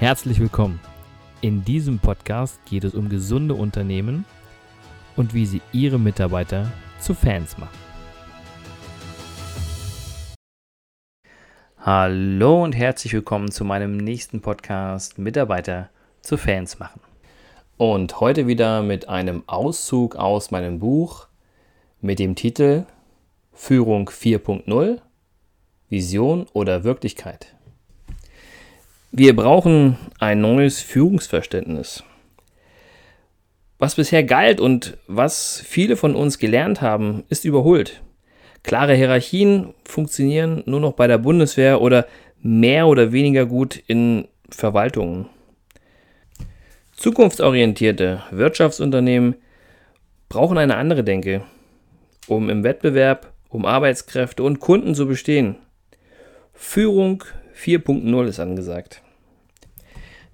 Herzlich willkommen. In diesem Podcast geht es um gesunde Unternehmen und wie sie ihre Mitarbeiter zu Fans machen. Hallo und herzlich willkommen zu meinem nächsten Podcast Mitarbeiter zu Fans machen. Und heute wieder mit einem Auszug aus meinem Buch mit dem Titel Führung 4.0 Vision oder Wirklichkeit. Wir brauchen ein neues Führungsverständnis. Was bisher galt und was viele von uns gelernt haben, ist überholt. Klare Hierarchien funktionieren nur noch bei der Bundeswehr oder mehr oder weniger gut in Verwaltungen. Zukunftsorientierte Wirtschaftsunternehmen brauchen eine andere Denke, um im Wettbewerb um Arbeitskräfte und Kunden zu bestehen. Führung 4.0 ist angesagt.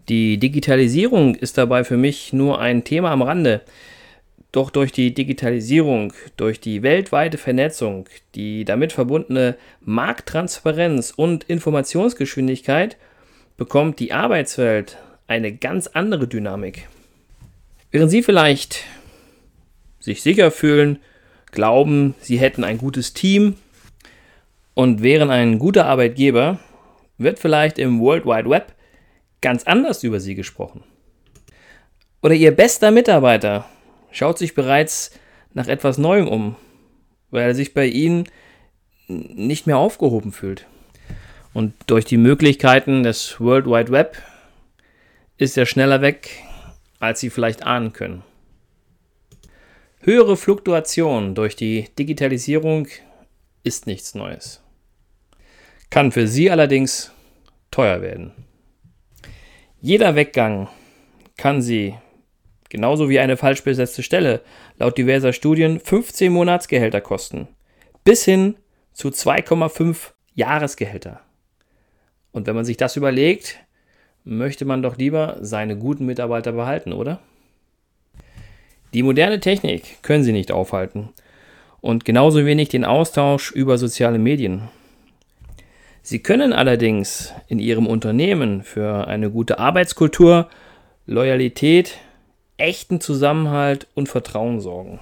Die Digitalisierung ist dabei für mich nur ein Thema am Rande. Doch durch die Digitalisierung, durch die weltweite Vernetzung, die damit verbundene Markttransparenz und Informationsgeschwindigkeit bekommt die Arbeitswelt eine ganz andere Dynamik. Während Sie vielleicht sich sicher fühlen, glauben, Sie hätten ein gutes Team und wären ein guter Arbeitgeber, wird vielleicht im World Wide Web ganz anders über sie gesprochen. Oder ihr bester Mitarbeiter schaut sich bereits nach etwas Neuem um, weil er sich bei ihnen nicht mehr aufgehoben fühlt. Und durch die Möglichkeiten des World Wide Web ist er schneller weg, als sie vielleicht ahnen können. Höhere Fluktuation durch die Digitalisierung ist nichts Neues kann für Sie allerdings teuer werden. Jeder Weggang kann Sie, genauso wie eine falsch besetzte Stelle, laut diverser Studien 15 Monatsgehälter kosten, bis hin zu 2,5 Jahresgehälter. Und wenn man sich das überlegt, möchte man doch lieber seine guten Mitarbeiter behalten, oder? Die moderne Technik können Sie nicht aufhalten und genauso wenig den Austausch über soziale Medien. Sie können allerdings in Ihrem Unternehmen für eine gute Arbeitskultur, Loyalität, echten Zusammenhalt und Vertrauen sorgen.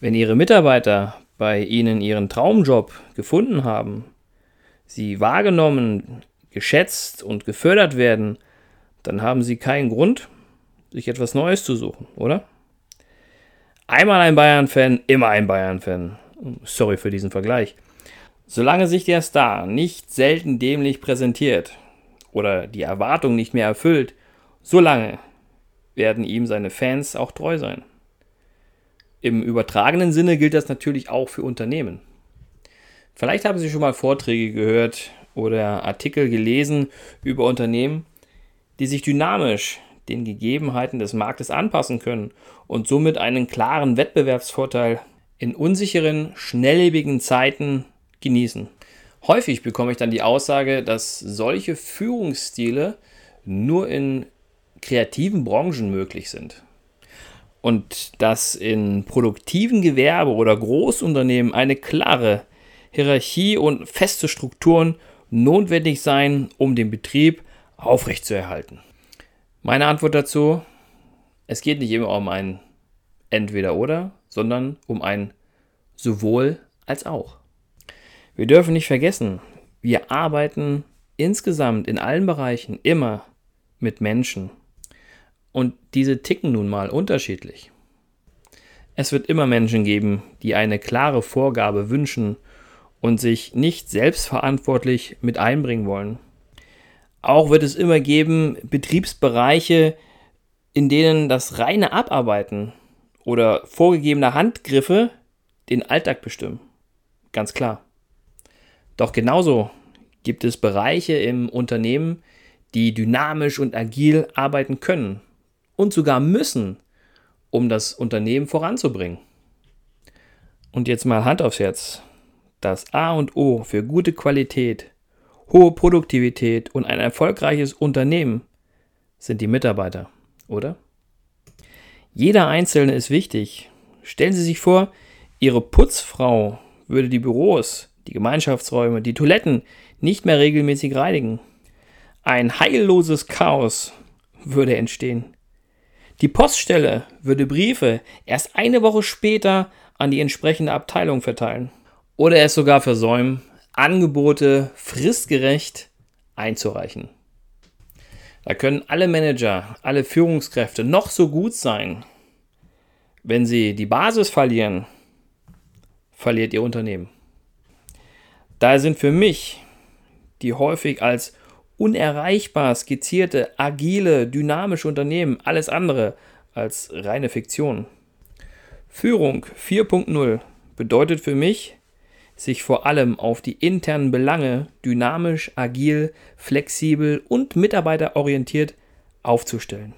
Wenn Ihre Mitarbeiter bei Ihnen Ihren Traumjob gefunden haben, Sie wahrgenommen, geschätzt und gefördert werden, dann haben Sie keinen Grund, sich etwas Neues zu suchen, oder? Einmal ein Bayern-Fan, immer ein Bayern-Fan. Sorry für diesen Vergleich. Solange sich der Star nicht selten dämlich präsentiert oder die Erwartung nicht mehr erfüllt, solange werden ihm seine Fans auch treu sein. Im übertragenen Sinne gilt das natürlich auch für Unternehmen. Vielleicht haben Sie schon mal Vorträge gehört oder Artikel gelesen über Unternehmen, die sich dynamisch den Gegebenheiten des Marktes anpassen können und somit einen klaren Wettbewerbsvorteil in unsicheren, schnelllebigen Zeiten genießen. Häufig bekomme ich dann die Aussage, dass solche Führungsstile nur in kreativen Branchen möglich sind. Und dass in produktiven Gewerbe oder Großunternehmen eine klare Hierarchie und feste Strukturen notwendig seien, um den Betrieb aufrechtzuerhalten. Meine Antwort dazu, es geht nicht immer um ein Entweder oder, sondern um ein sowohl als auch. Wir dürfen nicht vergessen, wir arbeiten insgesamt in allen Bereichen immer mit Menschen. Und diese ticken nun mal unterschiedlich. Es wird immer Menschen geben, die eine klare Vorgabe wünschen und sich nicht selbstverantwortlich mit einbringen wollen. Auch wird es immer geben Betriebsbereiche, in denen das reine Abarbeiten oder vorgegebene Handgriffe den Alltag bestimmen. Ganz klar. Doch genauso gibt es Bereiche im Unternehmen, die dynamisch und agil arbeiten können und sogar müssen, um das Unternehmen voranzubringen. Und jetzt mal Hand aufs Herz. Das A und O für gute Qualität, hohe Produktivität und ein erfolgreiches Unternehmen sind die Mitarbeiter, oder? Jeder Einzelne ist wichtig. Stellen Sie sich vor, Ihre Putzfrau würde die Büros die Gemeinschaftsräume, die Toiletten nicht mehr regelmäßig reinigen. Ein heilloses Chaos würde entstehen. Die Poststelle würde Briefe erst eine Woche später an die entsprechende Abteilung verteilen. Oder es sogar versäumen, Angebote fristgerecht einzureichen. Da können alle Manager, alle Führungskräfte noch so gut sein. Wenn sie die Basis verlieren, verliert ihr Unternehmen. Daher sind für mich die häufig als unerreichbar skizzierte, agile, dynamische Unternehmen alles andere als reine Fiktion. Führung 4.0 bedeutet für mich, sich vor allem auf die internen Belange dynamisch, agil, flexibel und mitarbeiterorientiert aufzustellen.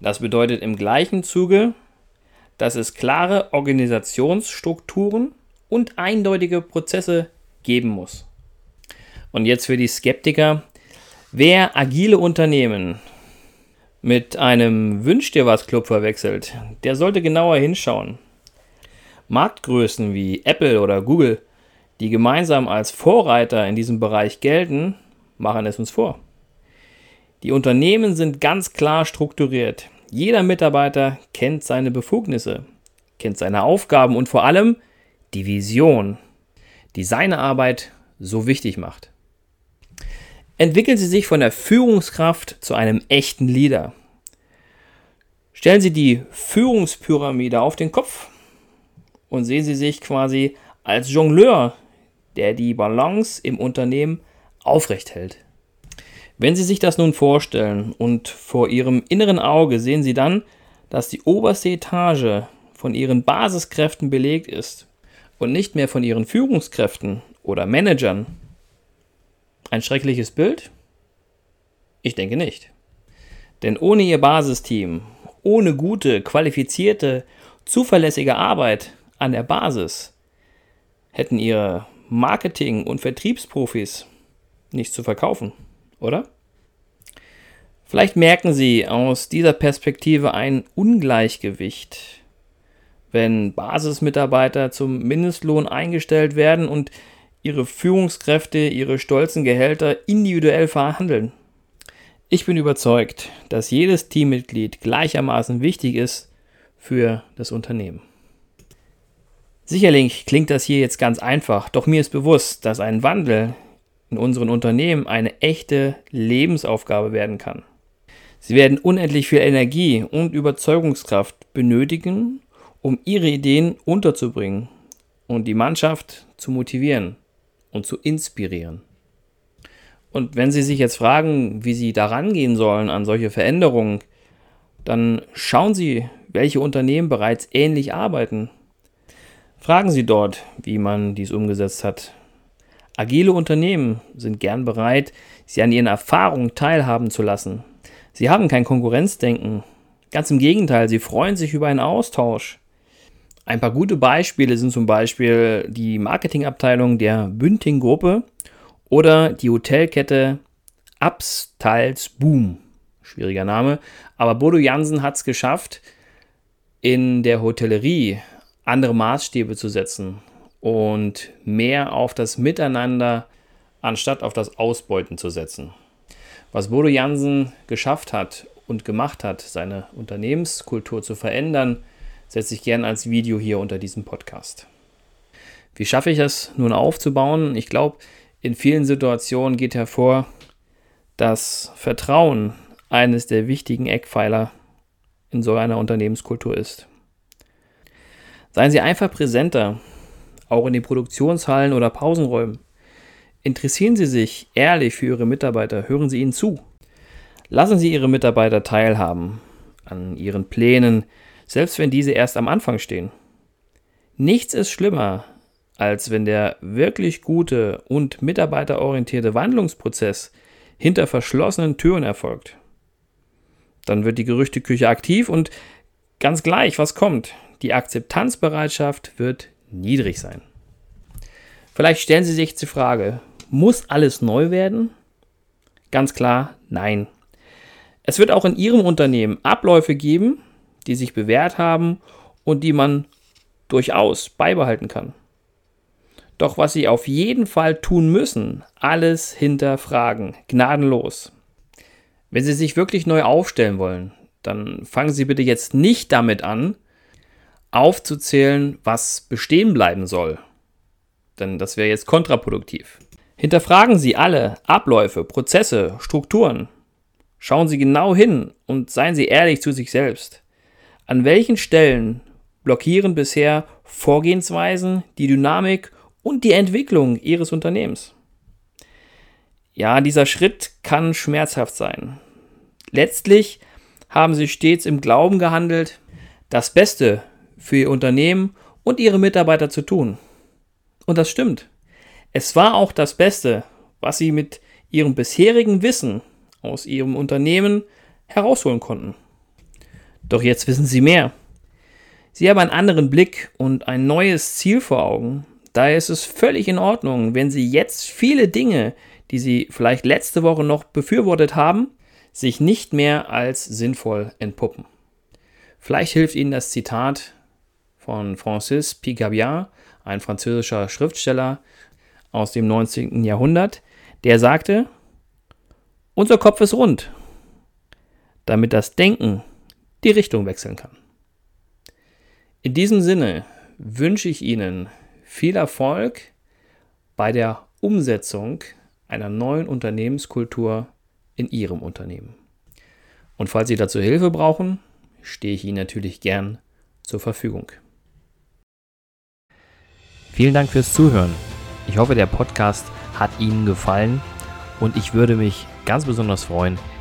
Das bedeutet im gleichen Zuge, dass es klare Organisationsstrukturen und eindeutige Prozesse geben muss. Und jetzt für die Skeptiker, wer agile Unternehmen mit einem Wünsch dir was Club verwechselt, der sollte genauer hinschauen. Marktgrößen wie Apple oder Google, die gemeinsam als Vorreiter in diesem Bereich gelten, machen es uns vor. Die Unternehmen sind ganz klar strukturiert. Jeder Mitarbeiter kennt seine Befugnisse, kennt seine Aufgaben und vor allem die Vision, die seine Arbeit so wichtig macht. Entwickeln Sie sich von der Führungskraft zu einem echten Leader. Stellen Sie die Führungspyramide auf den Kopf und sehen Sie sich quasi als Jongleur, der die Balance im Unternehmen aufrecht hält. Wenn Sie sich das nun vorstellen und vor Ihrem inneren Auge sehen Sie dann, dass die oberste Etage von Ihren Basiskräften belegt ist und nicht mehr von Ihren Führungskräften oder Managern. Ein schreckliches Bild? Ich denke nicht. Denn ohne Ihr Basisteam, ohne gute, qualifizierte, zuverlässige Arbeit an der Basis hätten ihre Marketing- und Vertriebsprofis nichts zu verkaufen, oder? Vielleicht merken Sie aus dieser Perspektive ein Ungleichgewicht, wenn Basismitarbeiter zum Mindestlohn eingestellt werden und ihre Führungskräfte ihre stolzen Gehälter individuell verhandeln. Ich bin überzeugt, dass jedes Teammitglied gleichermaßen wichtig ist für das Unternehmen. Sicherlich klingt das hier jetzt ganz einfach, doch mir ist bewusst, dass ein Wandel in unseren Unternehmen eine echte Lebensaufgabe werden kann. Sie werden unendlich viel Energie und Überzeugungskraft benötigen, um ihre Ideen unterzubringen und die Mannschaft zu motivieren und zu inspirieren. Und wenn Sie sich jetzt fragen, wie Sie daran gehen sollen an solche Veränderungen, dann schauen Sie, welche Unternehmen bereits ähnlich arbeiten Fragen Sie dort, wie man dies umgesetzt hat. Agile Unternehmen sind gern bereit, Sie an ihren Erfahrungen teilhaben zu lassen. Sie haben kein Konkurrenzdenken. Ganz im Gegenteil, sie freuen sich über einen Austausch. Ein paar gute Beispiele sind zum Beispiel die Marketingabteilung der Bünding Gruppe oder die Hotelkette Abstals Boom. Schwieriger Name, aber Bodo Jansen hat es geschafft, in der Hotellerie andere Maßstäbe zu setzen und mehr auf das Miteinander anstatt auf das Ausbeuten zu setzen. Was Bodo Jansen geschafft hat und gemacht hat, seine Unternehmenskultur zu verändern, setze ich gerne als Video hier unter diesem Podcast. Wie schaffe ich es nun aufzubauen? Ich glaube, in vielen Situationen geht hervor, dass Vertrauen eines der wichtigen Eckpfeiler in so einer Unternehmenskultur ist. Seien Sie einfach präsenter, auch in den Produktionshallen oder Pausenräumen. Interessieren Sie sich ehrlich für Ihre Mitarbeiter, hören Sie ihnen zu. Lassen Sie Ihre Mitarbeiter teilhaben an Ihren Plänen, selbst wenn diese erst am Anfang stehen. Nichts ist schlimmer, als wenn der wirklich gute und mitarbeiterorientierte Wandlungsprozess hinter verschlossenen Türen erfolgt. Dann wird die Gerüchteküche aktiv und ganz gleich, was kommt, die Akzeptanzbereitschaft wird niedrig sein. Vielleicht stellen Sie sich die Frage, muss alles neu werden? Ganz klar, nein. Es wird auch in Ihrem Unternehmen Abläufe geben, die sich bewährt haben und die man durchaus beibehalten kann. Doch was Sie auf jeden Fall tun müssen, alles hinterfragen, gnadenlos. Wenn Sie sich wirklich neu aufstellen wollen, dann fangen Sie bitte jetzt nicht damit an, aufzuzählen, was bestehen bleiben soll. Denn das wäre jetzt kontraproduktiv. Hinterfragen Sie alle Abläufe, Prozesse, Strukturen. Schauen Sie genau hin und seien Sie ehrlich zu sich selbst. An welchen Stellen blockieren bisher Vorgehensweisen, die Dynamik und die Entwicklung Ihres Unternehmens? Ja, dieser Schritt kann schmerzhaft sein. Letztlich haben Sie stets im Glauben gehandelt, das Beste für Ihr Unternehmen und Ihre Mitarbeiter zu tun. Und das stimmt. Es war auch das Beste, was Sie mit Ihrem bisherigen Wissen aus Ihrem Unternehmen herausholen konnten. Doch jetzt wissen Sie mehr. Sie haben einen anderen Blick und ein neues Ziel vor Augen. Daher ist es völlig in Ordnung, wenn Sie jetzt viele Dinge, die Sie vielleicht letzte Woche noch befürwortet haben, sich nicht mehr als sinnvoll entpuppen. Vielleicht hilft Ihnen das Zitat von Francis Picabia, ein französischer Schriftsteller aus dem 19. Jahrhundert, der sagte, unser Kopf ist rund, damit das Denken die Richtung wechseln kann. In diesem Sinne wünsche ich Ihnen viel Erfolg bei der Umsetzung einer neuen Unternehmenskultur in Ihrem Unternehmen. Und falls Sie dazu Hilfe brauchen, stehe ich Ihnen natürlich gern zur Verfügung. Vielen Dank fürs Zuhören. Ich hoffe, der Podcast hat Ihnen gefallen und ich würde mich ganz besonders freuen,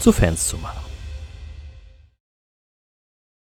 zu Fans zu machen.